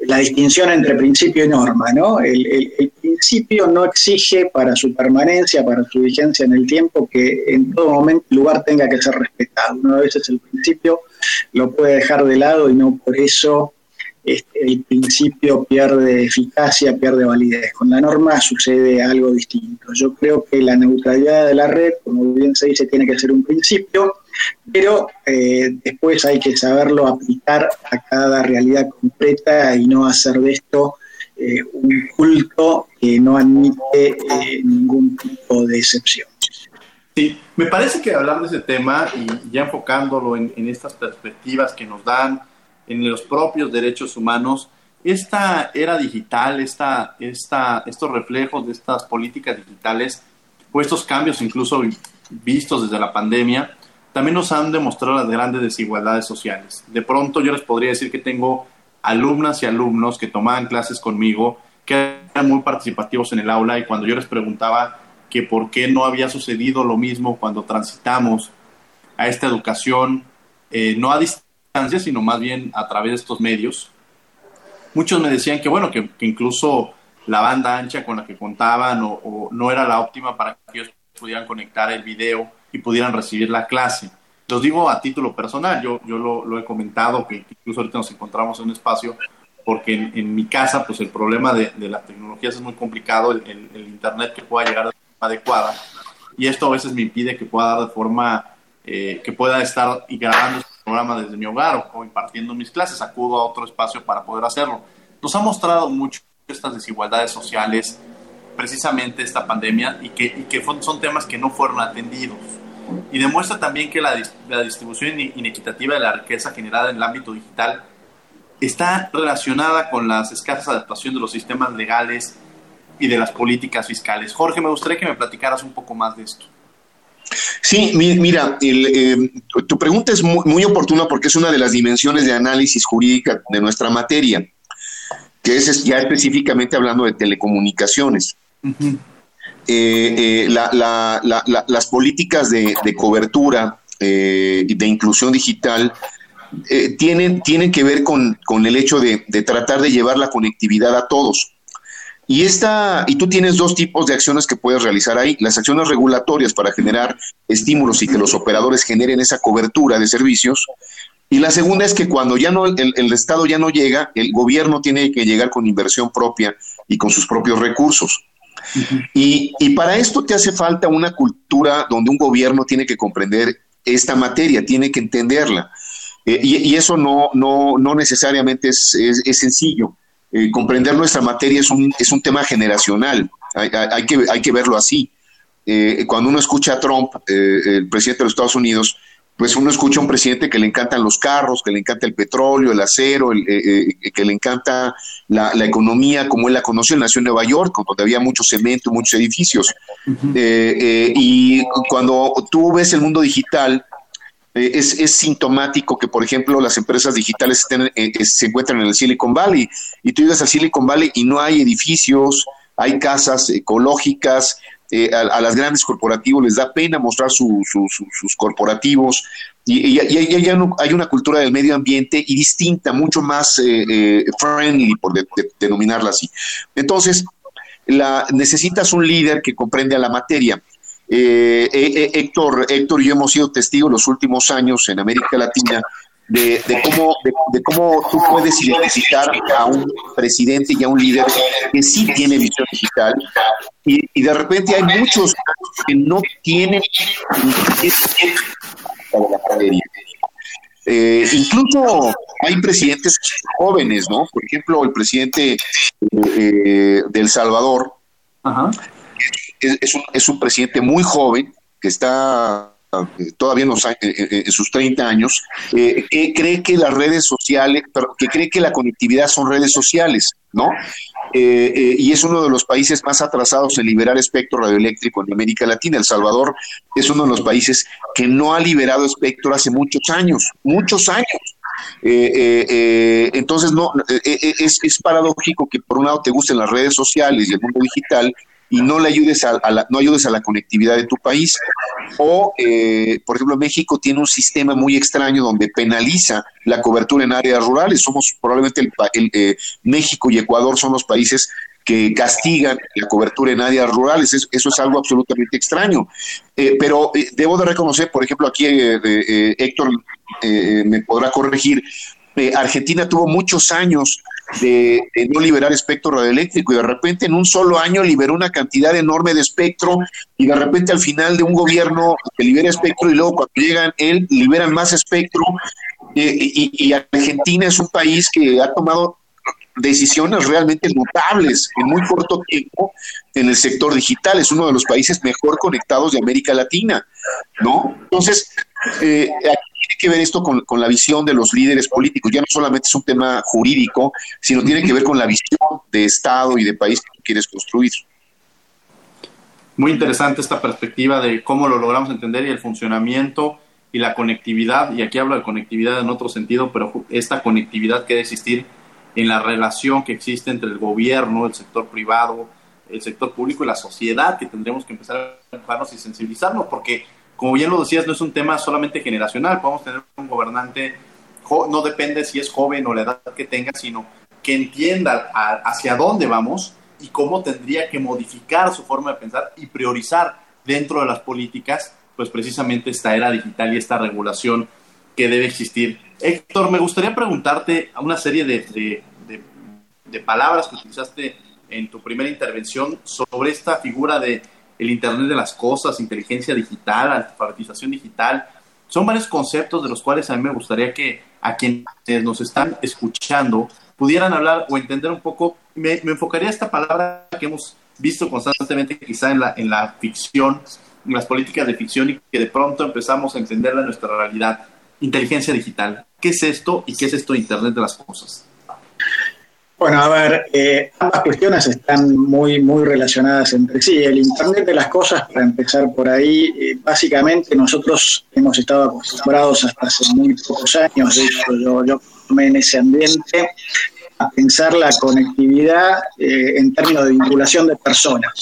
la distinción entre principio y norma, ¿no? El, principio no exige para su permanencia, para su vigencia en el tiempo, que en todo momento el lugar tenga que ser respetado. Una vez es el principio, lo puede dejar de lado y no por eso este, el principio pierde eficacia, pierde validez. Con la norma sucede algo distinto. Yo creo que la neutralidad de la red, como bien se dice, tiene que ser un principio, pero eh, después hay que saberlo aplicar a cada realidad concreta y no hacer de esto eh, un culto que no admite eh, ningún tipo de excepción. Sí, me parece que hablar de ese tema y ya enfocándolo en, en estas perspectivas que nos dan en los propios derechos humanos, esta era digital, esta, esta, estos reflejos de estas políticas digitales o estos cambios incluso vistos desde la pandemia, también nos han demostrado las grandes desigualdades sociales. De pronto yo les podría decir que tengo alumnas y alumnos que tomaban clases conmigo, que eran muy participativos en el aula y cuando yo les preguntaba que por qué no había sucedido lo mismo cuando transitamos a esta educación, eh, no a distancia, sino más bien a través de estos medios. Muchos me decían que, bueno, que, incluso la banda ancha con la que contaban o, no era la óptima para que ellos pudieran conectar el video y pudieran recibir la clase. Los digo a título personal, yo, yo lo, he comentado, que incluso ahorita nos encontramos en un espacio, porque en, mi casa, pues el problema de, de, las tecnologías es muy complicado, el, el, Internet que pueda llegar de forma adecuada, y esto a veces me impide que pueda dar de forma, eh, que pueda estar y grabando programa desde mi hogar o, impartiendo mis clases, acudo a otro espacio para poder hacerlo. Nos ha mostrado mucho estas desigualdades sociales, precisamente esta pandemia, y que, y que son temas que no fueron atendidos. Y demuestra también que la, distribución inequitativa de la riqueza generada en el ámbito digital está relacionada con las escasas adaptación de los sistemas legales y de las políticas fiscales. Jorge, me gustaría que me platicaras un poco más de esto. Sí, mira, eh, tu pregunta es muy, oportuna porque es una de las dimensiones de análisis jurídica de nuestra materia, que es ya específicamente hablando de telecomunicaciones. Eh, eh, las políticas de, cobertura y de inclusión digital tienen, tienen que ver con, el hecho de tratar de llevar la conectividad a todos. Y, esta, y tú tienes dos tipos de acciones que puedes realizar ahí. Las acciones regulatorias para generar estímulos y que los operadores generen esa cobertura de servicios. Y la segunda es que cuando ya no el, Estado ya no llega, el gobierno tiene que llegar con inversión propia y con sus propios recursos. Y, y, para esto te hace falta una cultura donde un gobierno tiene que comprender esta materia, tiene que entenderla. Eh, y, eso no, no, no necesariamente es, es sencillo. Eh, comprender nuestra materia es un, es un tema generacional, hay, que, hay que verlo así. Eh, cuando uno escucha a Trump, el presidente de los Estados Unidos, pues uno escucha a un presidente que le encantan los carros, que le encanta el petróleo, el acero, que le encanta la, economía como él la conoció. Él nació en Nueva York, donde había mucho cemento, muchos edificios. y cuando tú ves el mundo digital, eh, es, es, sintomático que, por ejemplo, las empresas digitales estén, eh, eh, se encuentran en el Silicon Valley y tú llegas al Silicon Valley y no hay edificios, hay casas ecológicas, a, las grandes corporativos les da pena mostrar sus corporativos y, y, hay una cultura del medio ambiente y distinta, mucho más friendly, por denominarla así. Entonces, la, necesitas un líder que comprende a la materia. Eh, eh, Héctor, Héctor y yo hemos sido testigos los últimos años en América Latina de, cómo, de, cómo tú puedes identificar a un presidente y a un líder que sí tiene visión digital y, de repente hay muchos que no tienen eh, incluso hay presidentes jóvenes, ¿no? Por ejemplo, el presidente eh, de El Salvador Es, un, es un presidente muy joven que está todavía en, sus 30 años, eh, que cree que las redes sociales, que cree que la conectividad son redes sociales, ¿no? Eh, eh, y es uno de los países más atrasados en liberar espectro radioeléctrico en América Latina. El Salvador es uno de los países que no ha liberado espectro hace muchos años, muchos años. entonces, no es, es paradójico que por un lado te gusten las redes sociales y el mundo digital y no le ayudes a, la, no ayudes a la conectividad de tu país. O, eh, por ejemplo, México tiene un sistema muy extraño donde penaliza la cobertura en áreas rurales. Somos probablemente el, eh, México y Ecuador son los países que castigan la cobertura en áreas rurales. Eso, es algo absolutamente extraño. Eh, pero debo de reconocer, por ejemplo, aquí Héctor me podrá corregir, Argentina tuvo muchos años de, no liberar espectro radioeléctrico y de repente en un solo año liberó una cantidad enorme de espectro y de repente al final de un gobierno que libera espectro y luego cuando llegan él liberan más espectro eh, y, Argentina es un país que ha tomado decisiones realmente notables en muy corto tiempo en el sector digital. Es uno de los países mejor conectados de América Latina, ¿no? Entonces, eh, que ver esto con, la visión de los líderes políticos. Ya no solamente es un tema jurídico, sino tiene que ver con la visión de Estado y de país que quieres construir. Muy interesante esta perspectiva de cómo lo logramos entender y el funcionamiento y la conectividad. Y aquí hablo de conectividad en otro sentido, pero esta conectividad que debe existir en la relación que existe entre el gobierno, el sector privado, el sector público y la sociedad, que tendremos que empezar a enfocarnos y sensibilizarnos, porque como bien lo decías, no es un tema solamente generacional. Podemos tener un gobernante, no depende si es joven o la edad que tenga, sino que entienda hacia dónde vamos y cómo tendría que modificar su forma de pensar y priorizar dentro de las políticas, pues precisamente esta era digital y esta regulación que debe existir. Héctor, me gustaría preguntarte a una serie de, de palabras que utilizaste en tu primera intervención sobre esta figura de el Internet de las Cosas, inteligencia digital, alfabetización digital. Son varios conceptos de los cuales a mí me gustaría que a quienes nos están escuchando pudieran hablar o entender un poco. Me, enfocaría esta palabra que hemos visto constantemente quizá en la, en la ficción, en las políticas de ficción y que de pronto empezamos a entenderla en nuestra realidad. Inteligencia digital. ¿Qué es esto y qué es esto Internet de las Cosas? Bueno, a ver, eh, ambas cuestiones están muy, muy relacionadas entre sí. El Internet de las Cosas, para empezar por ahí, eh, básicamente nosotros hemos estado acostumbrados hasta hace muy pocos años, de hecho yo, yo tomé en ese ambiente, a pensar la conectividad eh, en términos de vinculación de personas.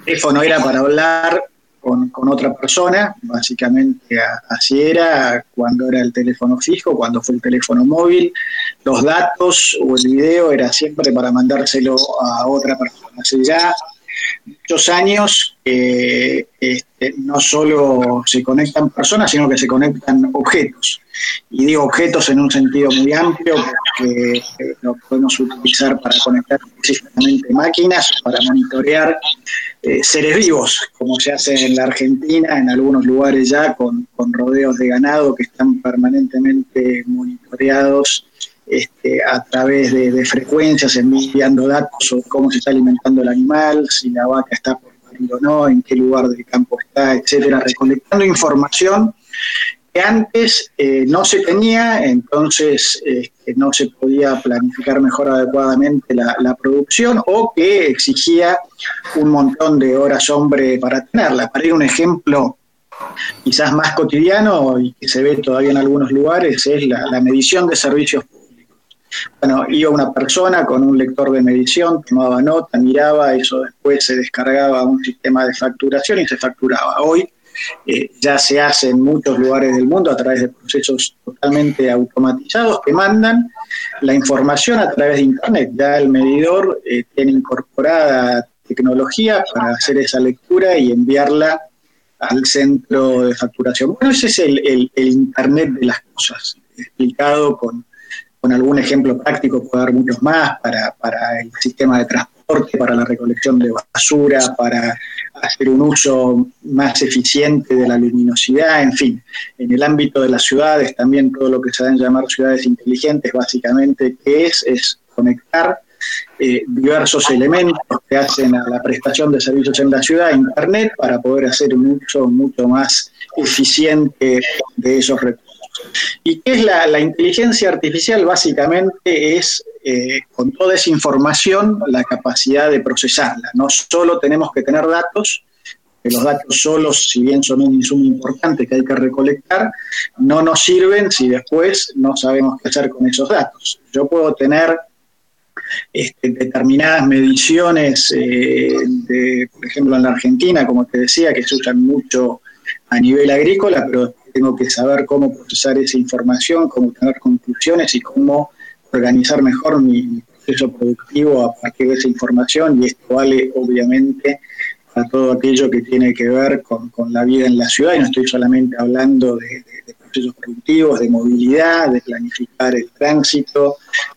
El teléfono era para hablar con, otra persona, básicamente así era cuando era el teléfono fijo, cuando fue el teléfono móvil, los datos o el video era siempre para mandárselo a otra persona. Hace ya muchos años eh, este, no solo se conectan personas, sino que se conectan objetos. Y digo objetos en un sentido muy amplio porque eh, lo podemos utilizar para conectar específicamente máquinas, para monitorear eh, seres vivos, como se hace en la Argentina, en algunos lugares ya, con, rodeos de ganado que están permanentemente monitoreados este, a través de, frecuencias, enviando datos sobre cómo se está alimentando el animal, si la vaca está por parir o no, en qué lugar del campo está, etcétera, recolectando información que antes eh, no se tenía, entonces este, no se podía planificar mejor adecuadamente la, producción o que exigía un montón de horas hombre para tenerla. Para ir un ejemplo quizás más cotidiano y que se ve todavía en algunos lugares es la, medición de servicios públicos. Bueno, iba una persona con un lector de medición, tomaba nota, miraba, eso después se descargaba un sistema de facturación y se facturaba. Hoy eh, ya se hace en muchos lugares del mundo a través de procesos totalmente automatizados que mandan la información a través de Internet. Ya el medidor eh, tiene incorporada tecnología para hacer esa lectura y enviarla al centro de facturación. Bueno, ese es el, Internet de las cosas, explicado con, algún ejemplo práctico, puedo dar muchos más, para, para el sistema de transporte, para la recolección de basura, para hacer un uso más eficiente de la luminosidad, en fin, en el ámbito de las ciudades, también todo lo que se dan llamar ciudades inteligentes, básicamente, que es? Es conectar eh, diversos elementos que hacen a la prestación de servicios en la ciudad, Internet, para poder hacer un uso mucho más eficiente de esos recursos. ¿Y qué es la, inteligencia artificial? Básicamente es, eh, con toda esa información, la capacidad de procesarla. No solo tenemos que tener datos, que los datos solos, si bien son un insumo importante que hay que recolectar, no nos sirven si después no sabemos qué hacer con esos datos. Yo puedo tener este, determinadas mediciones, eh, de, por ejemplo en la Argentina, como te decía, que se usan mucho a nivel agrícola, pero tengo que saber cómo procesar esa información, cómo tener conclusiones y cómo organizar mejor mi, proceso productivo a partir de esa información. Y esto vale obviamente a todo aquello que tiene que ver con, la vida en la ciudad. Y no estoy solamente hablando de, procesos productivos, de movilidad, de planificar el tránsito,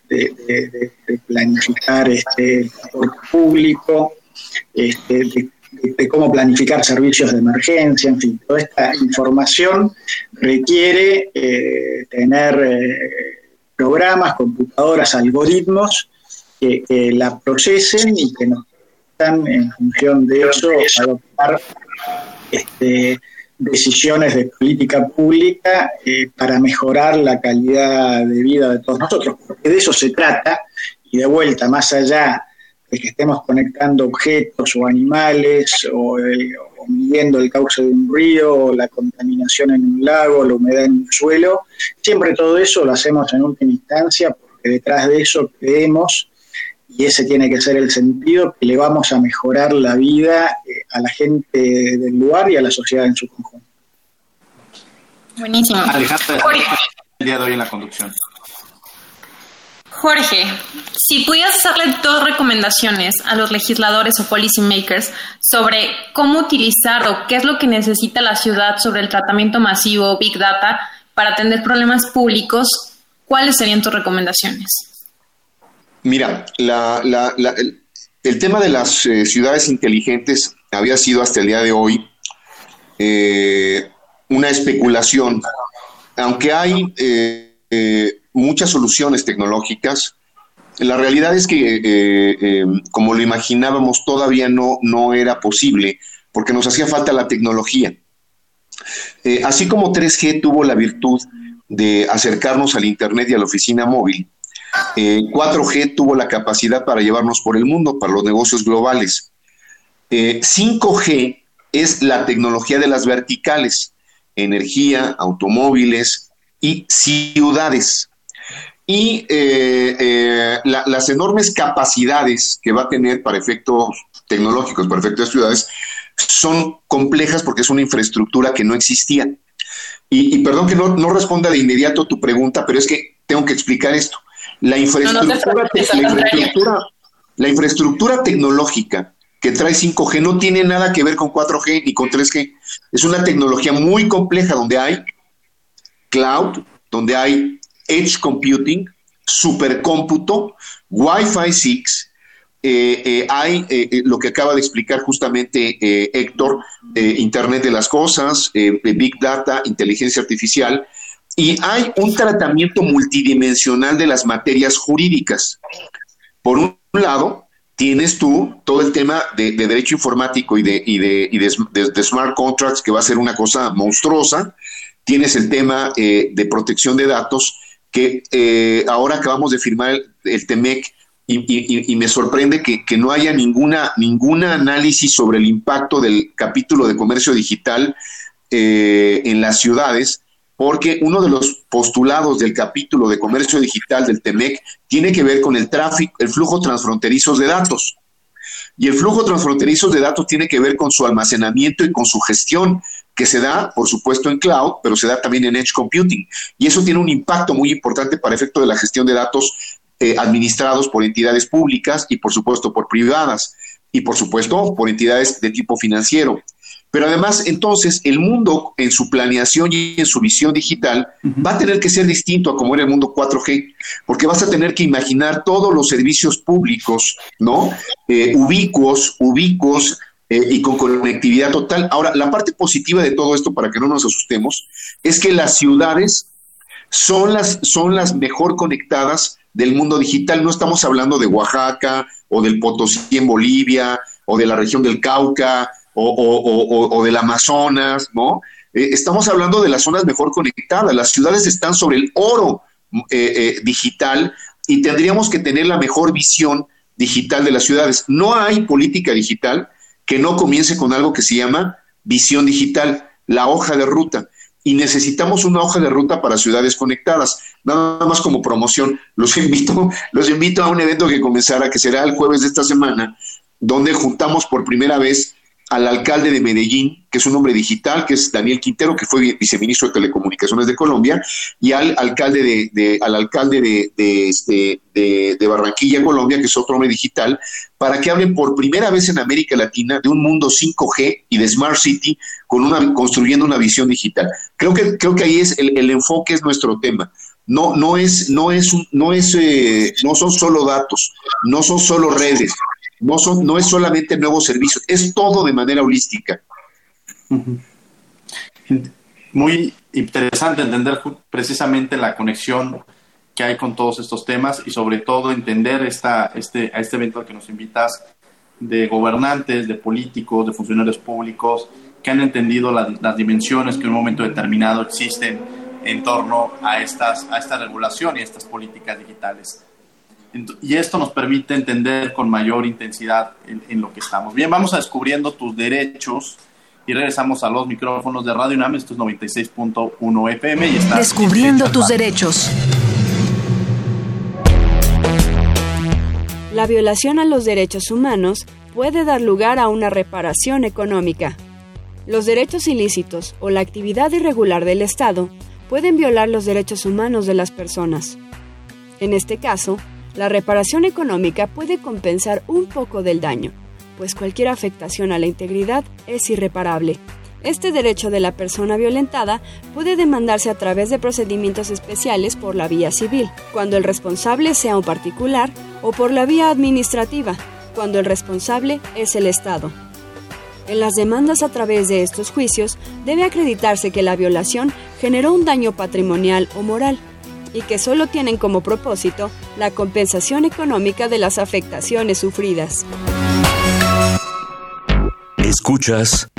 de, planificar este, el transporte público, este, de, cómo planificar servicios de emergencia, en fin, toda esta información requiere eh, tener eh, programas, computadoras, algoritmos que, la procesen y que nos están en función de eso adoptar este, decisiones de política pública eh, para mejorar la calidad de vida de todos nosotros, porque de eso se trata, y de vuelta, más allá de que estemos conectando objetos o animales, o, midiendo el cauce de un río, o la contaminación en un lago, la humedad en un suelo, siempre todo eso lo hacemos en última instancia, porque detrás de eso creemos y ese tiene que ser el sentido que le vamos a mejorar la vida eh, a la gente del lugar y a la sociedad en su conjunto. Buenísimo. Jorge. el día de hoy en la conducción. Jorge, si pudieras hacerle dos recomendaciones a los legisladores o policymakers sobre cómo utilizar o qué es lo que necesita la ciudad sobre el tratamiento masivo Big Data para atender problemas públicos, ¿cuáles serían tus recomendaciones? Mira, el, tema de las eh, ciudades inteligentes había sido hasta el día de hoy eh, una especulación. Aunque hay eh, muchas soluciones tecnológicas, la realidad es que, como lo imaginábamos, todavía no, no era posible porque nos hacía falta la tecnología. así como 3G tuvo la virtud de acercarnos al Internet y a la oficina móvil, 4G eh, tuvo la capacidad para llevarnos por el mundo, para los negocios globales. 5G eh, es la tecnología de las verticales, energía, automóviles y ciudades. Y eh, las enormes capacidades que va a tener para efectos tecnológicos, para efectos de ciudades, son complejas porque es una infraestructura que no existía. Y, perdón que no, no responda de inmediato tu pregunta, pero es que tengo que explicar esto. La infraestructura, la, infraestructura, tecnológica que trae 5G no tiene nada que ver con 4G ni con 3G. Es una tecnología muy compleja donde hay cloud, donde hay edge computing, supercómputo, Wi-Fi 6, eh, eh, hay eh, lo que acaba de explicar justamente Héctor, Internet de las Cosas, Big Data, inteligencia artificial, y hay un tratamiento multidimensional de las materias jurídicas. Por un lado, tienes tú todo el tema de, derecho informático y, de, y, de, smart contracts, que va a ser una cosa monstruosa. Tienes el tema eh, de protección de datos, que eh, ahora acabamos de firmar el, TEMEC y, me sorprende que, no haya ninguna, ninguna análisis sobre el impacto del capítulo de comercio digital eh, en las ciudades porque uno de los postulados del capítulo de comercio digital del TEMEC tiene que ver con el tráfico, el flujo transfronterizo de datos. Y el flujo transfronterizo de datos tiene que ver con su almacenamiento y con su gestión que se da, por supuesto, en cloud, pero se da también en edge computing. Y eso tiene un impacto muy importante para efecto de la gestión de datos eh, administrados por entidades públicas y, por supuesto, por privadas y, por supuesto, por entidades de tipo financiero. Pero además, entonces, el mundo en su planeación y en su visión digital va a tener que ser distinto a como era el mundo 4G, porque vas a tener que imaginar todos los servicios públicos, ¿no? Eh, ubicuos, ubicuos eh, y con conectividad total. Ahora, la parte positiva de todo esto, para que no nos asustemos, es que las ciudades son las, son las mejor conectadas del mundo digital. No estamos hablando de Oaxaca o del Potosí en Bolivia o de la región del Cauca o, del Amazonas, ¿no? Eh, estamos hablando de las zonas mejor conectadas. Las ciudades están sobre el oro eh, eh, digital y tendríamos que tener la mejor visión digital de las ciudades. No hay política digital que no comience con algo que se llama visión digital, la hoja de ruta. Y necesitamos una hoja de ruta para ciudades conectadas. Nada más como promoción, los invito, los invito a un evento que comenzará, que será el jueves de esta semana, donde juntamos por primera vez al alcalde de Medellín, que es un hombre digital, que es Daniel Quintero, que fue viceministro de Telecomunicaciones de Colombia, y al alcalde de, al alcalde de, este, de, Barranquilla, Colombia, que es otro hombre digital, para que hablen por primera vez en América Latina de un mundo 5G y de Smart City con una, construyendo una visión digital. Creo que, creo que ahí es el, el enfoque es nuestro tema. No, no es, no es, no es, eh, no son solo datos, no son solo redes, no, son, no es solamente nuevos servicios, es todo de manera holística. Muy interesante entender precisamente la conexión que hay con todos estos temas y sobre todo entender esta, este, a este evento al que nos invitas de gobernantes, de políticos, de funcionarios públicos que han entendido las dimensiones que en un momento determinado existen en torno a, estas, a esta regulación y a estas políticas digitales. Y esto nos permite entender con mayor intensidad en, lo que estamos. Bien, vamos a descubriendo tus derechos y regresamos a los micrófonos de Radio UNAM. Esto es 96.1 FM y está Descubriendo tus derechos. La violación a los derechos humanos puede dar lugar a una reparación económica. Los derechos ilícitos o la actividad irregular del Estado pueden violar los derechos humanos de las personas. En este caso, la reparación económica puede compensar un poco del daño, pues cualquier afectación a la integridad es irreparable. Este derecho de la persona violentada puede demandarse a través de procedimientos especiales por la vía civil, cuando el responsable sea un particular, o por la vía administrativa, cuando el responsable es el Estado. En las demandas a través de estos juicios debe acreditarse que la violación generó un daño patrimonial o moral, y que solo tienen como propósito la compensación económica de las afectaciones sufridas. Escuchas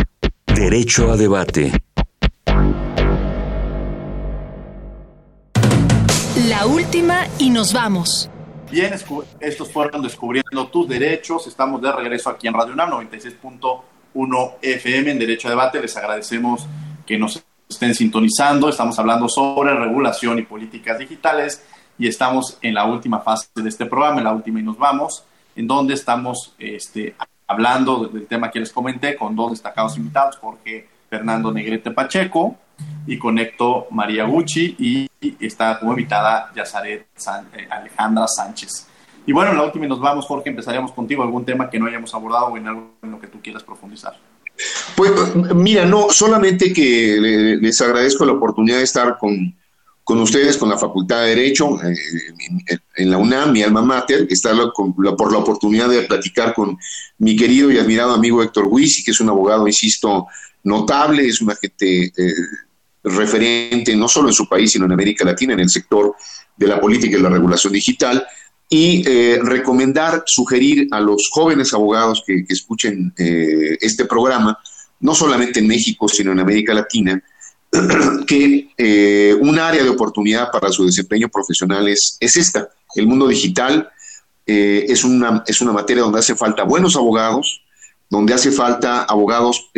Derecho a Debate. La última y nos vamos. Bien, estos fueron Descubriendo tus Derechos. Estamos de regreso aquí en Radio UNAM 96.1 FM en Derecho a Debate. Les agradecemos que nos estén sintonizando. Estamos hablando sobre regulación y políticas digitales y estamos en la última fase de este programa, en la última y nos vamos, en donde estamos este, hablando del tema que les comenté con dos destacados invitados, Jorge Fernando Negrete Pacheco y conecto María Gucci y, está como invitada Yazaret eh, Alejandra Sánchez. Y bueno, en la última y nos vamos, Jorge, empezaríamos contigo, algún tema que no hayamos abordado o en algo en lo que tú quieras profundizar. Pues mira, no, solamente que les agradezco la oportunidad de estar con, con ustedes, con la Facultad de Derecho, eh, en, la UNAM, mi alma mater, estar por la oportunidad de platicar con mi querido y admirado amigo Héctor Huisi, que es un abogado, insisto, notable, es un agente eh, referente no solo en su país, sino en América Latina, en el sector de la política y la regulación digital y eh, recomendar, sugerir a los jóvenes abogados que, escuchen eh, este programa, no solamente en México, sino en América Latina, que eh, un área de oportunidad para su desempeño profesional es, es esta. El mundo digital es, una, es una materia donde hace falta buenos abogados, donde hace falta abogados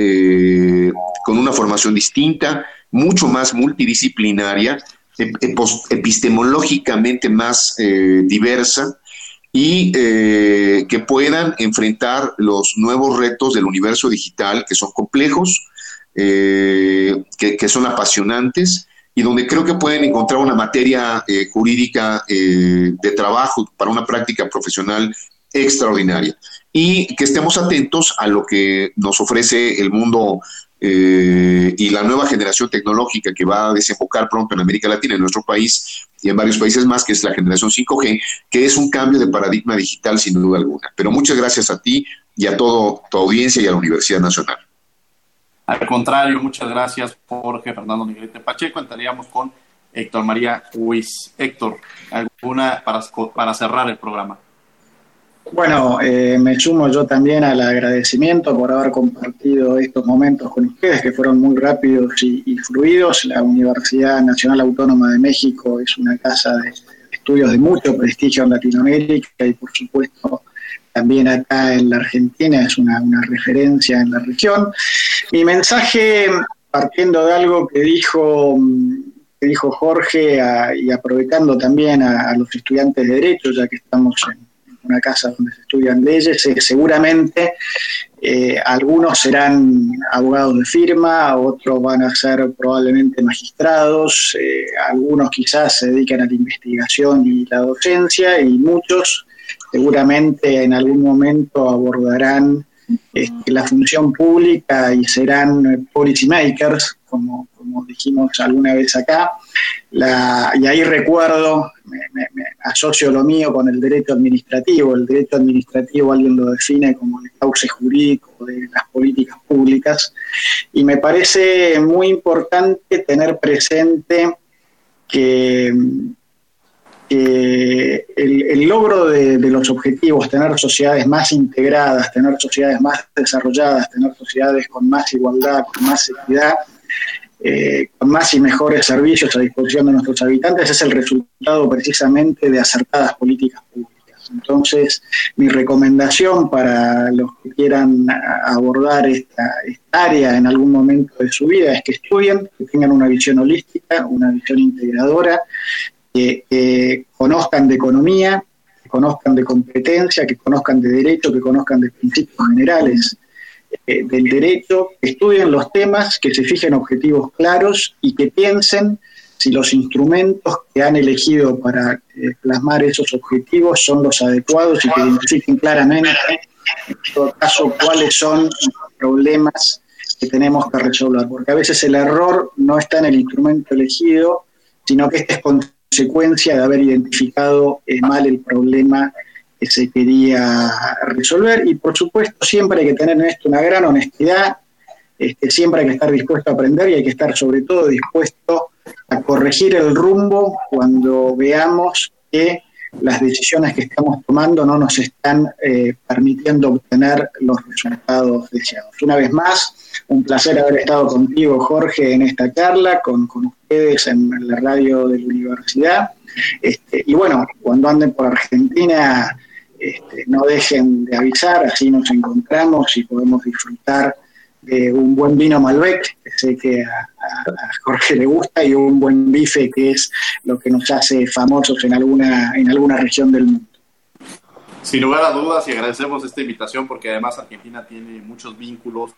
con una formación distinta, mucho más multidisciplinaria epistemológicamente más eh, diversa y eh, que puedan enfrentar los nuevos retos del universo digital, que son complejos, eh, que, son apasionantes y donde creo que pueden encontrar una materia jurídica de trabajo para una práctica profesional extraordinaria. Y que estemos atentos a lo que nos ofrece el mundo y la nueva generación tecnológica que va a desembocar pronto en América Latina, en nuestro país y en varios países más, que es la generación 5G, que es un cambio de paradigma digital sin duda alguna. Pero muchas gracias a ti y a toda tu audiencia y a la Universidad Nacional. Al contrario, muchas gracias, Jorge Fernando Negrete Pacheco. Entraríamos con Héctor María Huiz. Héctor, ¿alguna para, para cerrar el programa? Bueno, eh, me sumo yo también al agradecimiento por haber compartido estos momentos con ustedes, que fueron muy rápidos y, fluidos. La Universidad Nacional Autónoma de México es una casa de estudios de mucho prestigio en Latinoamérica y, por supuesto, también acá en la Argentina es una, referencia en la región. Mi mensaje, partiendo de algo que dijo, que dijo Jorge y aprovechando también a, los estudiantes de Derecho, ya que estamos en una casa donde se estudian leyes, seguramente eh, algunos serán abogados de firma, otros van a ser probablemente magistrados, eh, algunos quizás se dedican a la investigación y la docencia y muchos seguramente en algún momento abordarán este, la función pública y serán policy makers, como, como dijimos alguna vez acá. Y ahí recuerdo, me, asocio lo mío con el derecho administrativo. El derecho administrativo alguien lo define como el cauce jurídico de las políticas públicas. Y me parece muy importante tener presente que el, logro de, los objetivos, tener sociedades más integradas, tener sociedades más desarrolladas, tener sociedades con más igualdad, con más equidad, eh, más y mejores servicios a disposición de nuestros habitantes, es el resultado precisamente de acertadas políticas públicas. Entonces, mi recomendación para los que quieran abordar esta, esta área en algún momento de su vida es que estudien, que tengan una visión holística, una visión integradora que conozcan de economía, que conozcan de competencia, que conozcan de derecho, que conozcan de principios generales eh, del derecho, estudien los temas, que se fijen objetivos claros y que piensen si los instrumentos que han elegido para eh, plasmar esos objetivos son los adecuados y que identifiquen claramente, en todo caso, cuáles son los problemas que tenemos que resolver. Porque a veces el error no está en el instrumento elegido, sino que este es consecuencia de haber identificado eh, mal el problema que se quería resolver. Y por supuesto, siempre hay que tener en esto una gran honestidad, este, siempre hay que estar dispuesto a aprender y hay que estar sobre todo dispuesto a corregir el rumbo cuando veamos que las decisiones que estamos tomando no nos están eh, permitiendo obtener los resultados deseados. Una vez más, un placer haber estado contigo, Jorge, en esta charla, con, ustedes en la radio de la universidad. Este, y bueno, cuando anden por Argentina, este, no dejen de avisar, así nos encontramos y podemos disfrutar de un buen vino Malbec, que sé que a, Jorge le gusta, y un buen bife, que es lo que nos hace famosos en alguna, en alguna región del mundo. Sin lugar a dudas, y agradecemos esta invitación porque además Argentina tiene muchos vínculos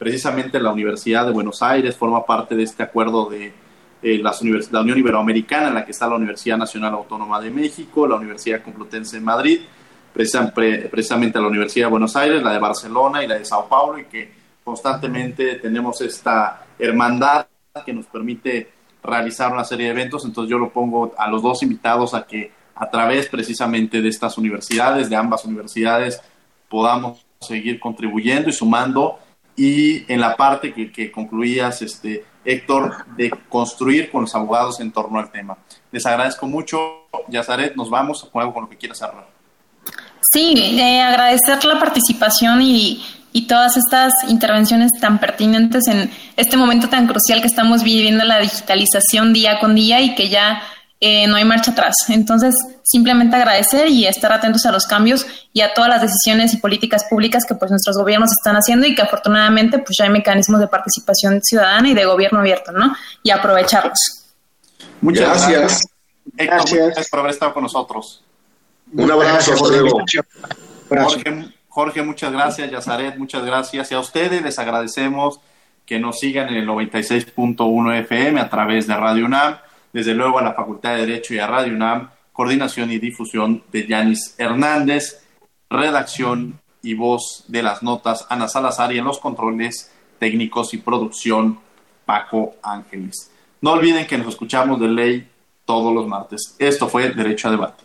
Precisamente la Universidad de Buenos Aires forma parte de este acuerdo de eh, las la Unión Iberoamericana, en la que está la Universidad Nacional Autónoma de México, la Universidad Complutense de Madrid, precisamente la Universidad de Buenos Aires, la de Barcelona y la de Sao Paulo, y que constantemente tenemos esta hermandad que nos permite realizar una serie de eventos. Entonces yo lo pongo a los dos invitados a que a través precisamente de estas universidades, de ambas universidades, podamos seguir contribuyendo y sumando y en la parte que, concluías, este, Héctor, de construir con los abogados en torno al tema. Les agradezco mucho. Yazaret, nos vamos con algo con lo que quieras cerrar. Sí, eh, agradecer la participación y, y todas estas intervenciones tan pertinentes en este momento tan crucial que estamos viviendo la digitalización día con día y que ya eh, no hay marcha atrás. Entonces, simplemente agradecer y estar atentos a los cambios y a todas las decisiones y políticas públicas que pues nuestros gobiernos están haciendo y que afortunadamente pues ya hay mecanismos de participación ciudadana y de gobierno abierto, ¿no? Y aprovecharlos. Muchas gracias. gracias. por haber estado con nosotros. Un abrazo, Jorge, Jorge, muchas gracias. Yazaret, muchas gracias. Y a ustedes les agradecemos que nos sigan en el 96.1 FM a través de Radio UNAM, desde luego a la Facultad de Derecho y a Radio UNAM, coordinación y difusión de Yanis Hernández, redacción y voz de las notas Ana Salazar y en los controles técnicos y producción Paco Ángeles. No olviden que nos escuchamos de ley todos los martes. Esto fue Derecho a Debate.